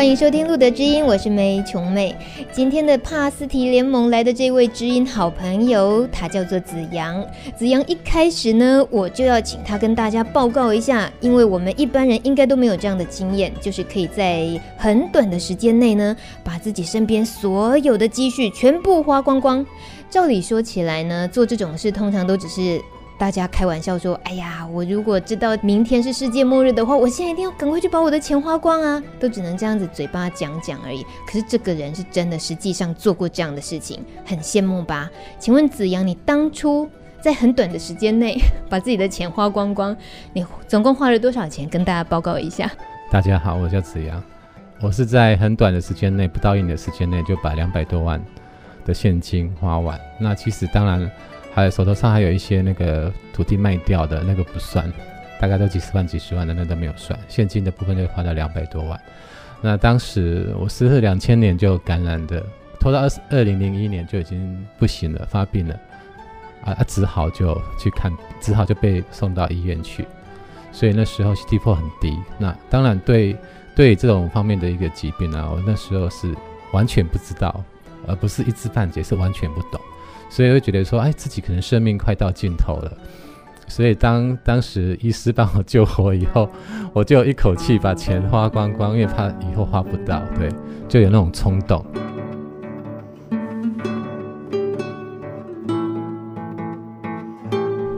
欢迎收听《路德知音》，我是梅琼妹。今天的帕斯提联盟来的这位知音好朋友，他叫做子阳。子阳一开始呢，我就要请他跟大家报告一下，因为我们一般人应该都没有这样的经验，就是可以在很短的时间内呢，把自己身边所有的积蓄全部花光光。照理说起来呢，做这种事通常都只是。大家开玩笑说：“哎呀，我如果知道明天是世界末日的话，我现在一定要赶快去把我的钱花光啊！”都只能这样子嘴巴讲讲而已。可是这个人是真的，实际上做过这样的事情，很羡慕吧？请问子扬，你当初在很短的时间内把自己的钱花光光，你总共花了多少钱？跟大家报告一下。大家好，我叫子扬，我是在很短的时间内，不到一年的时间内就把两百多万的现金花完。那其实当然。还有手头上还有一些那个土地卖掉的那个不算，大概都几十万、几十万的那都没有算，现金的部分就花了两百多万。那当时我是两千年就感染的，拖到二二零零一年就已经不行了，发病了，啊，只好就去看，只好就被送到医院去。所以那时候 CT4 很低。那当然对对这种方面的一个疾病啊，我那时候是完全不知道，而不是一知半解，是完全不懂。所以会觉得说，哎，自己可能生命快到尽头了。所以当当时医师帮我救活以后，我就一口气把钱花光光，因为怕以后花不到，对，就有那种冲动。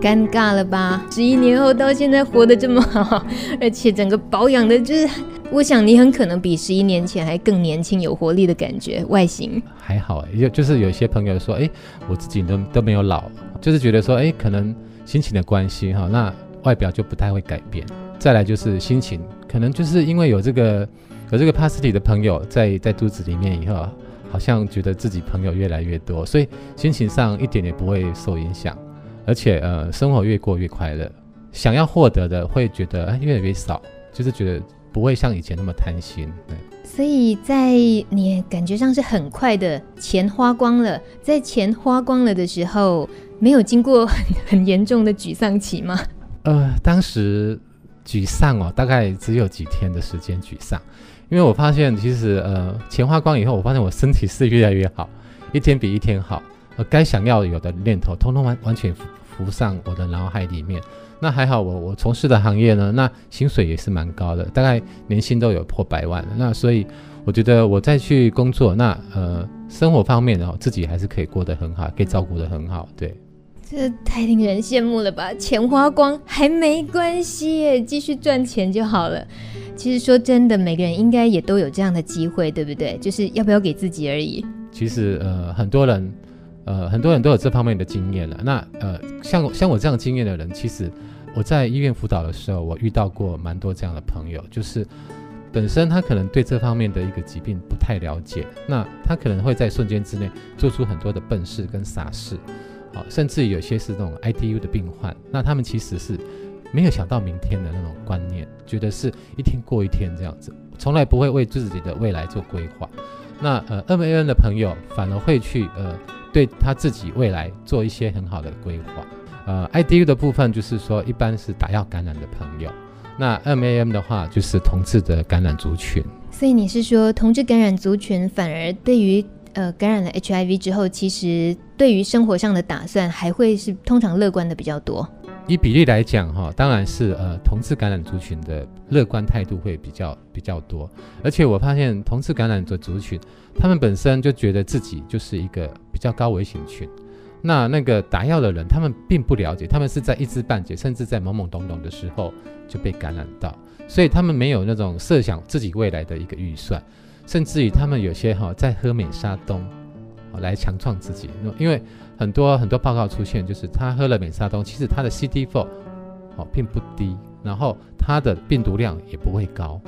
尴尬了吧？十一年后到现在活得这么好，而且整个保养的，就是。我想你很可能比十一年前还更年轻、有活力的感觉，外形还好。就就是有些朋友说，哎，我自己都都没有老，就是觉得说，哎，可能心情的关系哈，那外表就不太会改变。再来就是心情，可能就是因为有这个有这个帕斯提的朋友在在肚子里面以后，好像觉得自己朋友越来越多，所以心情上一点也不会受影响，而且呃，生活越过越快乐，想要获得的会觉得哎越来越少，就是觉得。不会像以前那么贪心，对。所以在你感觉上是很快的钱花光了，在钱花光了的时候，没有经过很很严重的沮丧期吗？呃，当时沮丧哦，大概只有几天的时间沮丧，因为我发现其实呃钱花光以后，我发现我身体是越来越好，一天比一天好，呃，该想要有的念头，通通完完全浮浮上我的脑海里面。那还好我，我我从事的行业呢，那薪水也是蛮高的，大概年薪都有破百万。那所以我觉得我再去工作，那呃生活方面哦，自己还是可以过得很好，可以照顾得很好。对，这太令人羡慕了吧？钱花光还没关系耶，继续赚钱就好了。其实说真的，每个人应该也都有这样的机会，对不对？就是要不要给自己而已。其实呃很多人呃很多人都有这方面的经验了。那呃像像我这样经验的人，其实。我在医院辅导的时候，我遇到过蛮多这样的朋友，就是本身他可能对这方面的一个疾病不太了解，那他可能会在瞬间之内做出很多的笨事跟傻事，啊，甚至有些是那种 ITU 的病患，那他们其实是没有想到明天的那种观念，觉得是一天过一天这样子，从来不会为自己的未来做规划。那呃，MAN 的朋友反而会去呃，对他自己未来做一些很好的规划。呃，IDU 的部分就是说，一般是打药感染的朋友。那 MAM 的话，就是同志的感染族群。所以你是说，同志感染族群反而对于呃感染了 HIV 之后，其实对于生活上的打算还会是通常乐观的比较多。以比例来讲，哈，当然是呃同志感染族群的乐观态度会比较比较多。而且我发现，同志感染的族群，他们本身就觉得自己就是一个比较高危险群。那那个打药的人，他们并不了解，他们是在一知半解，甚至在懵懵懂懂的时候就被感染到，所以他们没有那种设想自己未来的一个预算，甚至于他们有些哈、在喝美沙东，哦来强壮自己，因为很多很多报告出现，就是他喝了美沙东，其实他的 CD4 哦并不低，然后他的病毒量也不会高，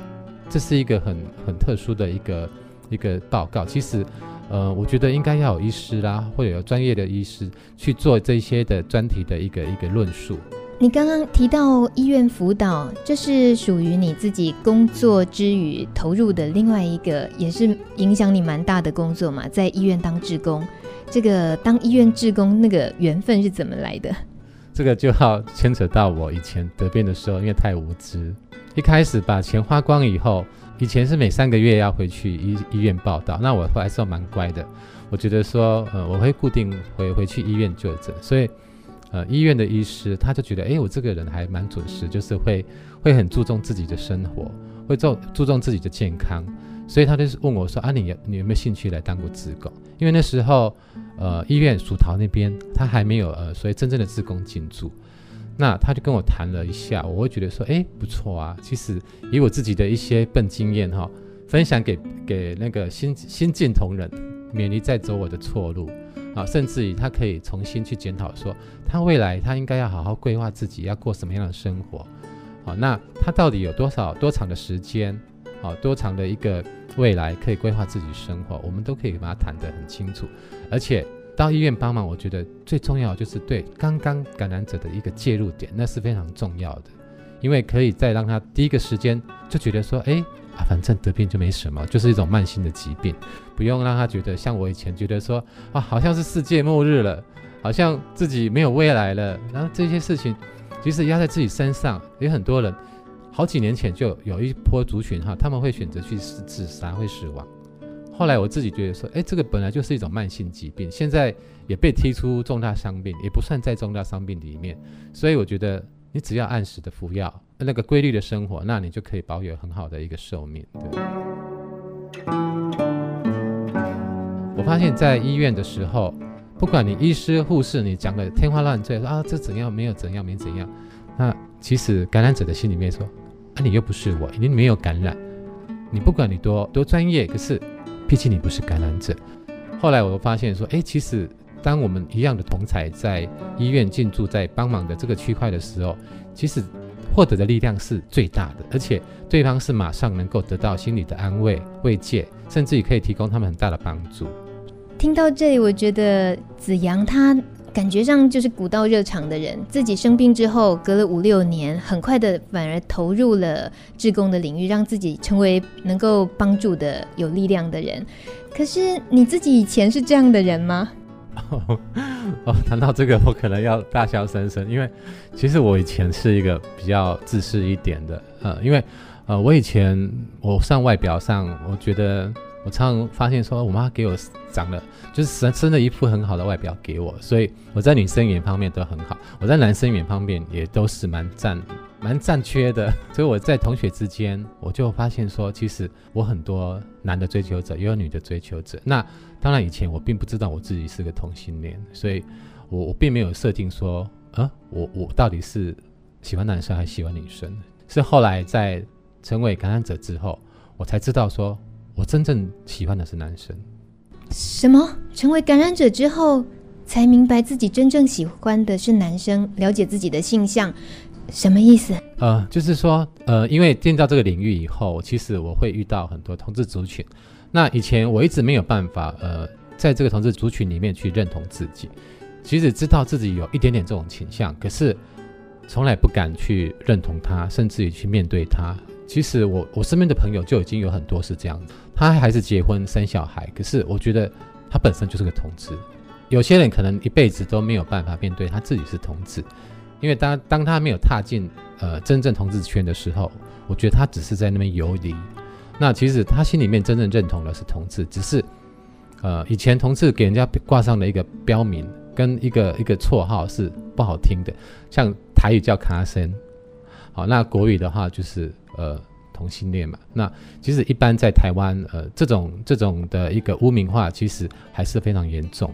这是一个很很特殊的一个一个报告，其实。呃，我觉得应该要有医师啦，或者有专业的医师去做这些的专题的一个一个论述。你刚刚提到医院辅导，这是属于你自己工作之余投入的另外一个，也是影响你蛮大的工作嘛，在医院当志工。这个当医院志工那个缘分是怎么来的？这个就要牵扯到我以前得病的时候，因为太无知，一开始把钱花光以后，以前是每三个月要回去医医院报道，那我后来是蛮乖的，我觉得说，呃，我会固定回回去医院就诊，所以。呃，医院的医师他就觉得，哎，我这个人还蛮准时，就是会会很注重自己的生活，会重注重自己的健康，所以他就是问我说，啊，你有你有没有兴趣来当过志工？因为那时候，呃，医院蜀桃那边他还没有呃，所以真正的志工进驻，那他就跟我谈了一下，我会觉得说，哎，不错啊，其实以我自己的一些笨经验哈，分享给给那个新新进同仁，免于再走我的错路。啊，甚至于他可以重新去检讨，说他未来他应该要好好规划自己要过什么样的生活。好，那他到底有多少多长的时间？好，多长的一个未来可以规划自己生活？我们都可以把它谈得很清楚。而且到医院帮忙，我觉得最重要就是对刚刚感染者的一个介入点，那是非常重要的，因为可以再让他第一个时间就觉得说，哎。啊，反正得病就没什么，就是一种慢性的疾病，不用让他觉得像我以前觉得说啊，好像是世界末日了，好像自己没有未来了。然后这些事情其实压在自己身上，有很多人好几年前就有一波族群哈，他们会选择去自杀，会死亡。后来我自己觉得说，哎，这个本来就是一种慢性疾病，现在也被踢出重大伤病，也不算在重大伤病里面，所以我觉得。你只要按时的服药，那个规律的生活，那你就可以保有很好的一个寿命。对。我发现，在医院的时候，不管你医师、护士，你讲的天花乱坠，说啊这怎样没有怎样没怎样，那其实感染者的心里面说，啊你又不是我，你没有感染，你不管你多多专业，可是毕竟你不是感染者。后来我发现说，哎，其实。当我们一样的同才在医院进驻在帮忙的这个区块的时候，其实获得的力量是最大的，而且对方是马上能够得到心理的安慰、慰藉，甚至也可以提供他们很大的帮助。听到这里，我觉得子阳他感觉上就是古道热肠的人，自己生病之后隔了五六年，很快的反而投入了志工的领域，让自己成为能够帮助的有力量的人。可是你自己以前是这样的人吗？哦，谈到这个，我可能要大笑三声，因为其实我以前是一个比较自私一点的，呃，因为呃，我以前我上外表上，我觉得我常常发现说，我妈给我长了，就是生生了一副很好的外表给我，所以我在女生缘方面都很好，我在男生缘方面也都是蛮占蛮占缺的，所以我在同学之间，我就发现说，其实我很多男的追求者，也有女的追求者，那。当然，以前我并不知道我自己是个同性恋，所以我我并没有设定说，啊，我我到底是喜欢男生还是喜欢女生？是后来在成为感染者之后，我才知道说，我真正喜欢的是男生。什么？成为感染者之后，才明白自己真正喜欢的是男生，了解自己的性向，什么意思？呃，就是说，呃，因为进到这个领域以后，其实我会遇到很多同志族群。那以前我一直没有办法，呃，在这个同志族群里面去认同自己，其实知道自己有一点点这种倾向，可是从来不敢去认同他，甚至于去面对他。其实我我身边的朋友就已经有很多是这样，他还是结婚生小孩，可是我觉得他本身就是个同志。有些人可能一辈子都没有办法面对他自己是同志，因为当当他没有踏进呃真正同志圈的时候，我觉得他只是在那边游离。那其实他心里面真正认同的是同志，只是，呃，以前同志给人家挂上了一个标名跟一个一个绰号是不好听的，像台语叫卡森，好，那国语的话就是呃同性恋嘛。那其实一般在台湾，呃，这种这种的一个污名化其实还是非常严重。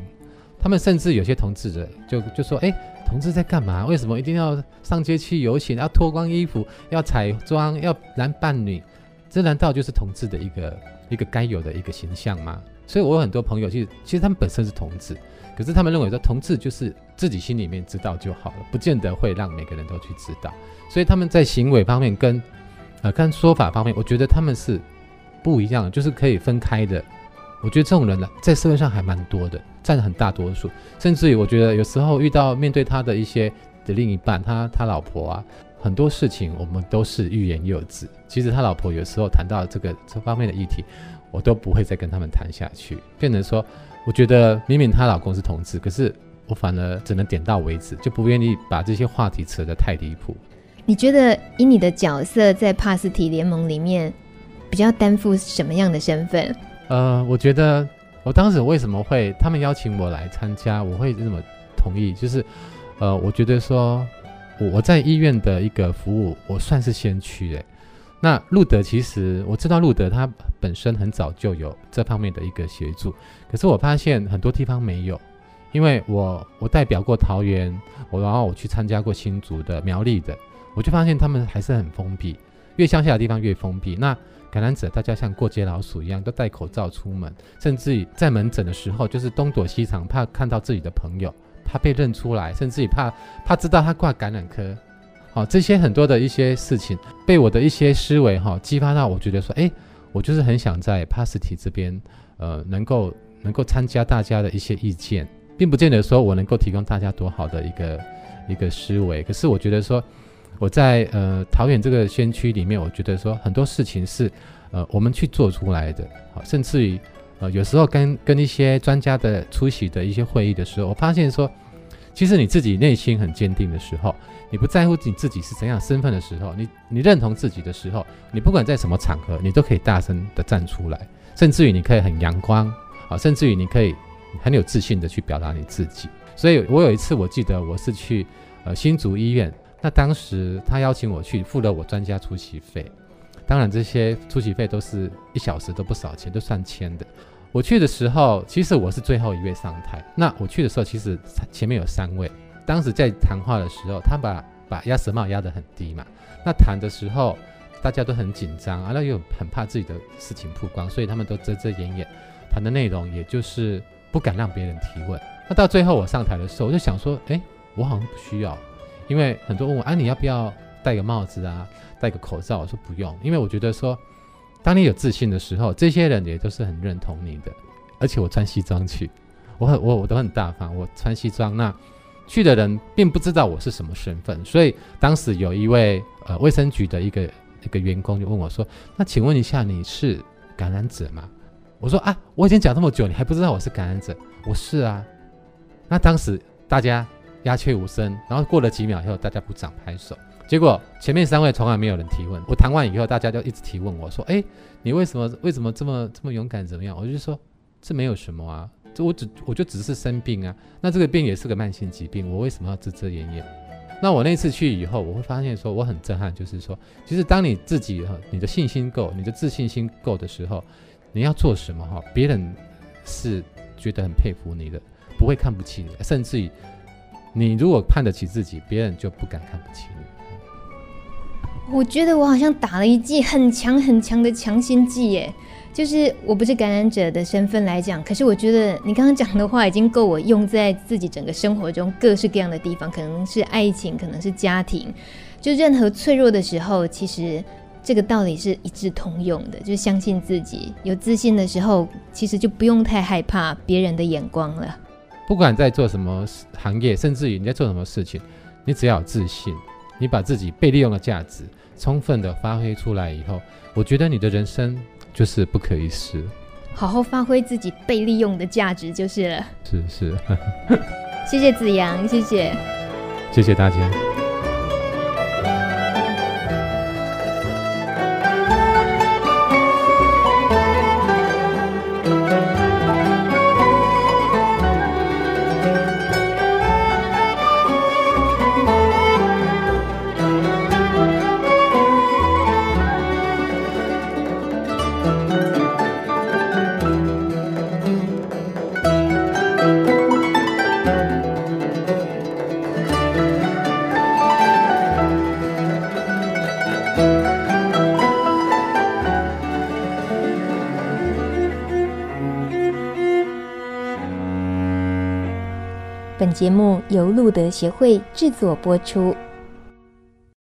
他们甚至有些同志的就就说，哎，同志在干嘛？为什么一定要上街去游行？要脱光衣服，要彩妆，要男扮女？这难道就是同志的一个一个该有的一个形象吗？所以我有很多朋友，其实其实他们本身是同志，可是他们认为说同志就是自己心里面知道就好了，不见得会让每个人都去知道。所以他们在行为方面跟呃看说法方面，我觉得他们是不一样的，就是可以分开的。我觉得这种人呢，在社会上还蛮多的，占了很大多数。甚至于，我觉得有时候遇到面对他的一些的另一半，他他老婆啊，很多事情我们都是欲言又止。其实他老婆有时候谈到这个这方面的议题，我都不会再跟他们谈下去，变成说，我觉得明明她老公是同志，可是我反而只能点到为止，就不愿意把这些话题扯得太离谱。你觉得以你的角色在帕斯提联盟里面，比较担负什么样的身份？呃，我觉得我当时为什么会他们邀请我来参加，我会这么同意，就是呃，我觉得说我我在医院的一个服务，我算是先驱诶。那路德其实我知道路德他本身很早就有这方面的一个协助，可是我发现很多地方没有，因为我我代表过桃园，我然后我去参加过新竹的苗栗的，我就发现他们还是很封闭，越乡下的地方越封闭。那感染者大家像过街老鼠一样，都戴口罩出门，甚至在门诊的时候，就是东躲西藏，怕看到自己的朋友，怕被认出来，甚至于怕怕知道他挂感染科。好，这些很多的一些事情，被我的一些思维哈激发到，我觉得说，哎，我就是很想在帕斯提这边，呃，能够能够参加大家的一些意见，并不见得说我能够提供大家多好的一个一个思维，可是我觉得说。我在呃桃园这个先驱里面，我觉得说很多事情是呃我们去做出来的，好，甚至于呃有时候跟跟一些专家的出席的一些会议的时候，我发现说，其实你自己内心很坚定的时候，你不在乎你自己是怎样身份的时候，你你认同自己的时候，你不管在什么场合，你都可以大声的站出来，甚至于你可以很阳光，好，甚至于你可以很有自信的去表达你自己。所以我有一次我记得我是去呃新竹医院。那当时他邀请我去，付了我专家出席费，当然这些出席费都是一小时都不少钱，都算千的。我去的时候，其实我是最后一位上台。那我去的时候，其实前面有三位。当时在谈话的时候，他把把鸭舌帽压得很低嘛。那谈的时候，大家都很紧张，啊，那又很怕自己的事情曝光，所以他们都遮遮掩掩。谈的内容也就是不敢让别人提问。那到最后我上台的时候，我就想说，哎，我好像不需要。因为很多问我，啊，你要不要戴个帽子啊，戴个口罩？我说不用，因为我觉得说，当你有自信的时候，这些人也都是很认同你的。而且我穿西装去，我很我我都很大方，我穿西装，那去的人并不知道我是什么身份，所以当时有一位呃卫生局的一个一个员工就问我说，那请问一下你是感染者吗？我说啊，我已经讲这么久，你还不知道我是感染者？我是啊。那当时大家。鸦雀无声，然后过了几秒以后，大家鼓掌拍手。结果前面三位从来没有人提问。我谈完以后，大家就一直提问我说：“哎，你为什么为什么这么这么勇敢？怎么样？”我就说：“这没有什么啊，这我只我就只是生病啊。那这个病也是个慢性疾病，我为什么要遮遮掩掩？那我那次去以后，我会发现说我很震撼，就是说，其实当你自己哈，你的信心够，你的自信心够的时候，你要做什么哈，别人是觉得很佩服你的，不会看不起你，甚至于。你如果看得起自己，别人就不敢看不起你。我觉得我好像打了一剂很强很强的强心剂耶，就是我不是感染者的身份来讲，可是我觉得你刚刚讲的话已经够我用在自己整个生活中各式各样的地方，可能是爱情，可能是家庭，就任何脆弱的时候，其实这个道理是一致通用的，就是相信自己，有自信的时候，其实就不用太害怕别人的眼光了。不管在做什么行业，甚至于你在做什么事情，你只要有自信，你把自己被利用的价值充分的发挥出来以后，我觉得你的人生就是不可一世。好好发挥自己被利用的价值就是了。是是，谢谢子阳，谢谢，谢谢大家。节目由路德协会制作播出。